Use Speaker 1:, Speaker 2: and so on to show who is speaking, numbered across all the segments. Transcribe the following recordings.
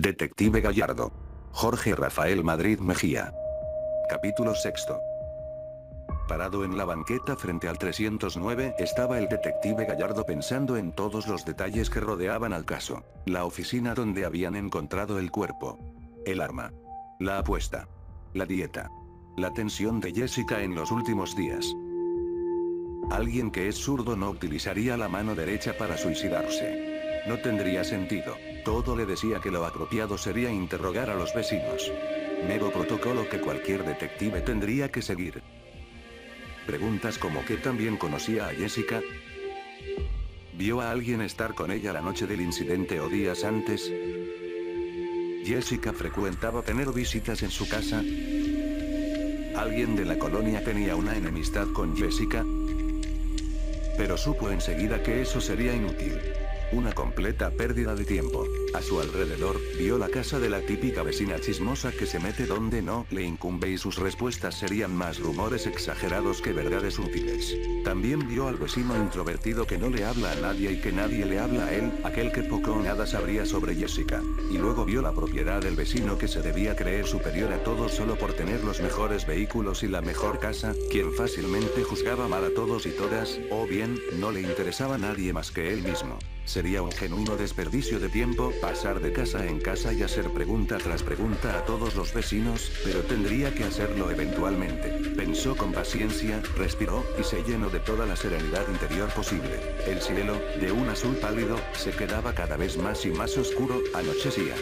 Speaker 1: Detective Gallardo. Jorge Rafael Madrid Mejía. Capítulo sexto. Parado en la banqueta frente al 309 estaba el detective Gallardo pensando en todos los detalles que rodeaban al caso. La oficina donde habían encontrado el cuerpo. El arma. La apuesta. La dieta. La tensión de Jessica en los últimos días. Alguien que es zurdo no utilizaría la mano derecha para suicidarse. No tendría sentido. Todo le decía que lo apropiado sería interrogar a los vecinos. Mero protocolo que cualquier detective tendría que seguir. Preguntas como que también conocía a Jessica. ¿Vio a alguien estar con ella la noche del incidente o días antes? Jessica frecuentaba tener visitas en su casa. ¿Alguien de la colonia tenía una enemistad con Jessica? Pero supo enseguida que eso sería inútil. Una completa pérdida de tiempo. A su alrededor, vio la casa de la típica vecina chismosa que se mete donde no le incumbe y sus respuestas serían más rumores exagerados que verdades útiles. También vio al vecino introvertido que no le habla a nadie y que nadie le habla a él, aquel que poco o nada sabría sobre Jessica. Y luego vio la propiedad del vecino que se debía creer superior a todos solo por tener los mejores vehículos y la mejor casa, quien fácilmente juzgaba mal a todos y todas, o bien, no le interesaba a nadie más que él mismo. Sería un genuino desperdicio de tiempo pasar de casa en casa y hacer pregunta tras pregunta a todos los vecinos, pero tendría que hacerlo eventualmente. Pensó con paciencia, respiró, y se llenó de toda la serenidad interior posible. El cielo, de un azul pálido, se quedaba cada vez más y más oscuro, anochecía.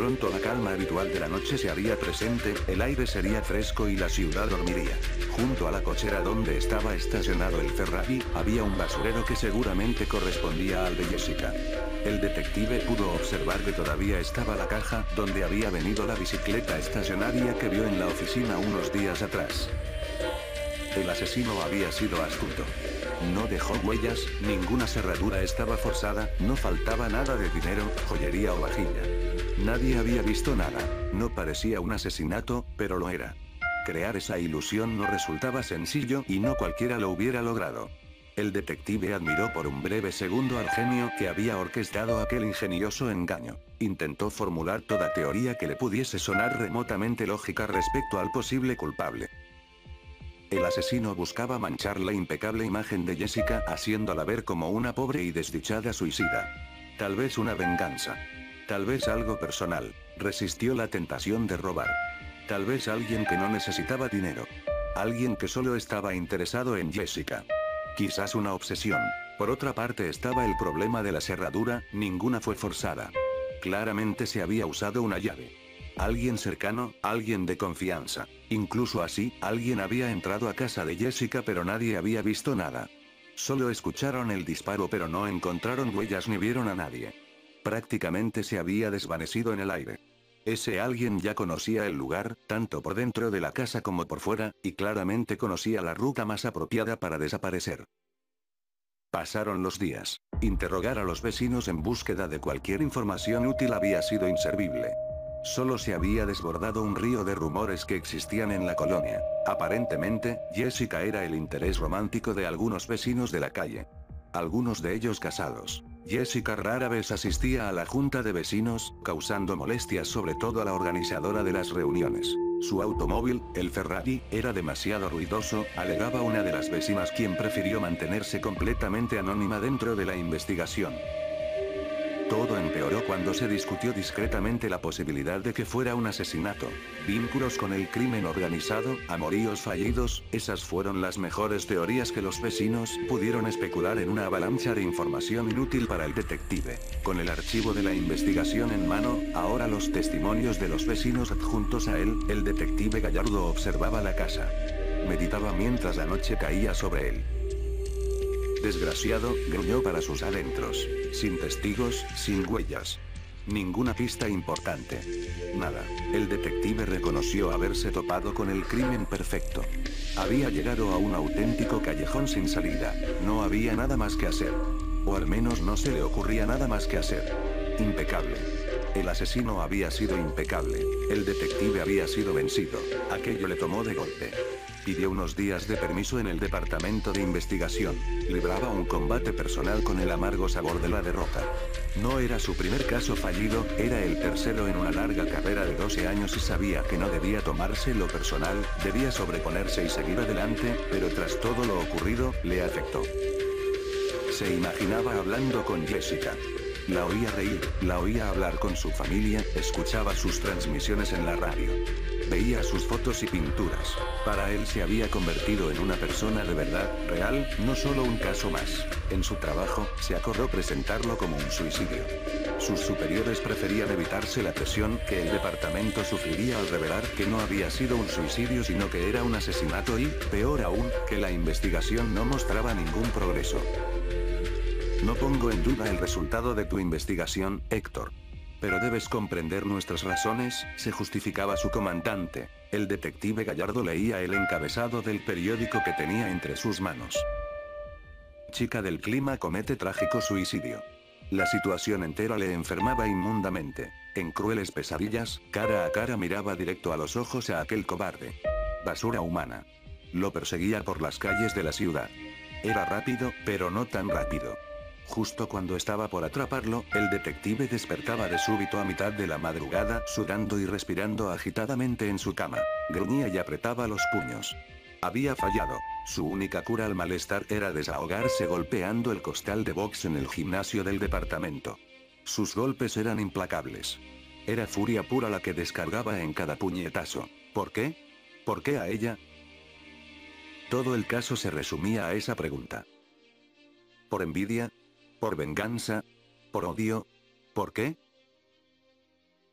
Speaker 1: Pronto la calma habitual de la noche se haría presente, el aire sería fresco y la ciudad dormiría. Junto a la cochera donde estaba estacionado el Ferrari, había un basurero que seguramente correspondía al de Jessica. El detective pudo observar que todavía estaba la caja donde había venido la bicicleta estacionaria que vio en la oficina unos días atrás. El asesino había sido astuto. No dejó huellas, ninguna cerradura estaba forzada, no faltaba nada de dinero, joyería o vajilla. Nadie había visto nada, no parecía un asesinato, pero lo era. Crear esa ilusión no resultaba sencillo y no cualquiera lo hubiera logrado. El detective admiró por un breve segundo al genio que había orquestado aquel ingenioso engaño. Intentó formular toda teoría que le pudiese sonar remotamente lógica respecto al posible culpable. El asesino buscaba manchar la impecable imagen de Jessica haciéndola ver como una pobre y desdichada suicida. Tal vez una venganza. Tal vez algo personal. Resistió la tentación de robar. Tal vez alguien que no necesitaba dinero. Alguien que solo estaba interesado en Jessica. Quizás una obsesión. Por otra parte estaba el problema de la cerradura, ninguna fue forzada. Claramente se había usado una llave. Alguien cercano, alguien de confianza. Incluso así, alguien había entrado a casa de Jessica pero nadie había visto nada. Solo escucharon el disparo pero no encontraron huellas ni vieron a nadie. Prácticamente se había desvanecido en el aire. Ese alguien ya conocía el lugar, tanto por dentro de la casa como por fuera, y claramente conocía la ruta más apropiada para desaparecer. Pasaron los días. Interrogar a los vecinos en búsqueda de cualquier información útil había sido inservible. Solo se había desbordado un río de rumores que existían en la colonia. Aparentemente, Jessica era el interés romántico de algunos vecinos de la calle. Algunos de ellos casados. Jessica rara vez asistía a la junta de vecinos, causando molestias sobre todo a la organizadora de las reuniones. Su automóvil, el Ferrari, era demasiado ruidoso, alegaba una de las vecinas quien prefirió mantenerse completamente anónima dentro de la investigación. Todo empeoró cuando se discutió discretamente la posibilidad de que fuera un asesinato. Vínculos con el crimen organizado, amoríos fallidos, esas fueron las mejores teorías que los vecinos pudieron especular en una avalancha de información inútil para el detective. Con el archivo de la investigación en mano, ahora los testimonios de los vecinos adjuntos a él, el detective Gallardo observaba la casa. Meditaba mientras la noche caía sobre él. Desgraciado, gruñó para sus adentros. Sin testigos, sin huellas. Ninguna pista importante. Nada. El detective reconoció haberse topado con el crimen perfecto. Había llegado a un auténtico callejón sin salida. No había nada más que hacer. O al menos no se le ocurría nada más que hacer. Impecable. El asesino había sido impecable. El detective había sido vencido. Aquello le tomó de golpe. Pidió unos días de permiso en el departamento de investigación. Libraba un combate personal con el amargo sabor de la derrota. No era su primer caso fallido, era el tercero en una larga carrera de 12 años y sabía que no debía tomarse lo personal, debía sobreponerse y seguir adelante, pero tras todo lo ocurrido, le afectó. Se imaginaba hablando con Jessica. La oía reír, la oía hablar con su familia, escuchaba sus transmisiones en la radio. Veía sus fotos y pinturas. Para él se había convertido en una persona de verdad, real, no solo un caso más. En su trabajo, se acordó presentarlo como un suicidio. Sus superiores preferían evitarse la presión que el departamento sufriría al revelar que no había sido un suicidio sino que era un asesinato y, peor aún, que la investigación no mostraba ningún progreso. No pongo en duda el resultado de tu investigación, Héctor. Pero debes comprender nuestras razones, se justificaba su comandante. El detective Gallardo leía el encabezado del periódico que tenía entre sus manos. Chica del clima comete trágico suicidio. La situación entera le enfermaba inmundamente. En crueles pesadillas, cara a cara miraba directo a los ojos a aquel cobarde. Basura humana. Lo perseguía por las calles de la ciudad. Era rápido, pero no tan rápido. Justo cuando estaba por atraparlo, el detective despertaba de súbito a mitad de la madrugada, sudando y respirando agitadamente en su cama. Gruñía y apretaba los puños. Había fallado. Su única cura al malestar era desahogarse golpeando el costal de box en el gimnasio del departamento. Sus golpes eran implacables. Era furia pura la que descargaba en cada puñetazo. ¿Por qué? ¿Por qué a ella? Todo el caso se resumía a esa pregunta. ¿Por envidia? ¿Por venganza? ¿Por odio? ¿Por qué?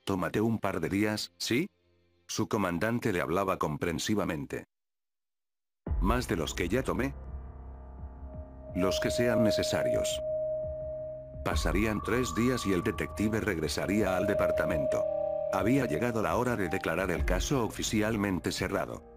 Speaker 1: Tómate un par de días, ¿sí? Su comandante le hablaba comprensivamente. ¿Más de los que ya tomé? Los que sean necesarios. Pasarían tres días y el detective regresaría al departamento. Había llegado la hora de declarar el caso oficialmente cerrado.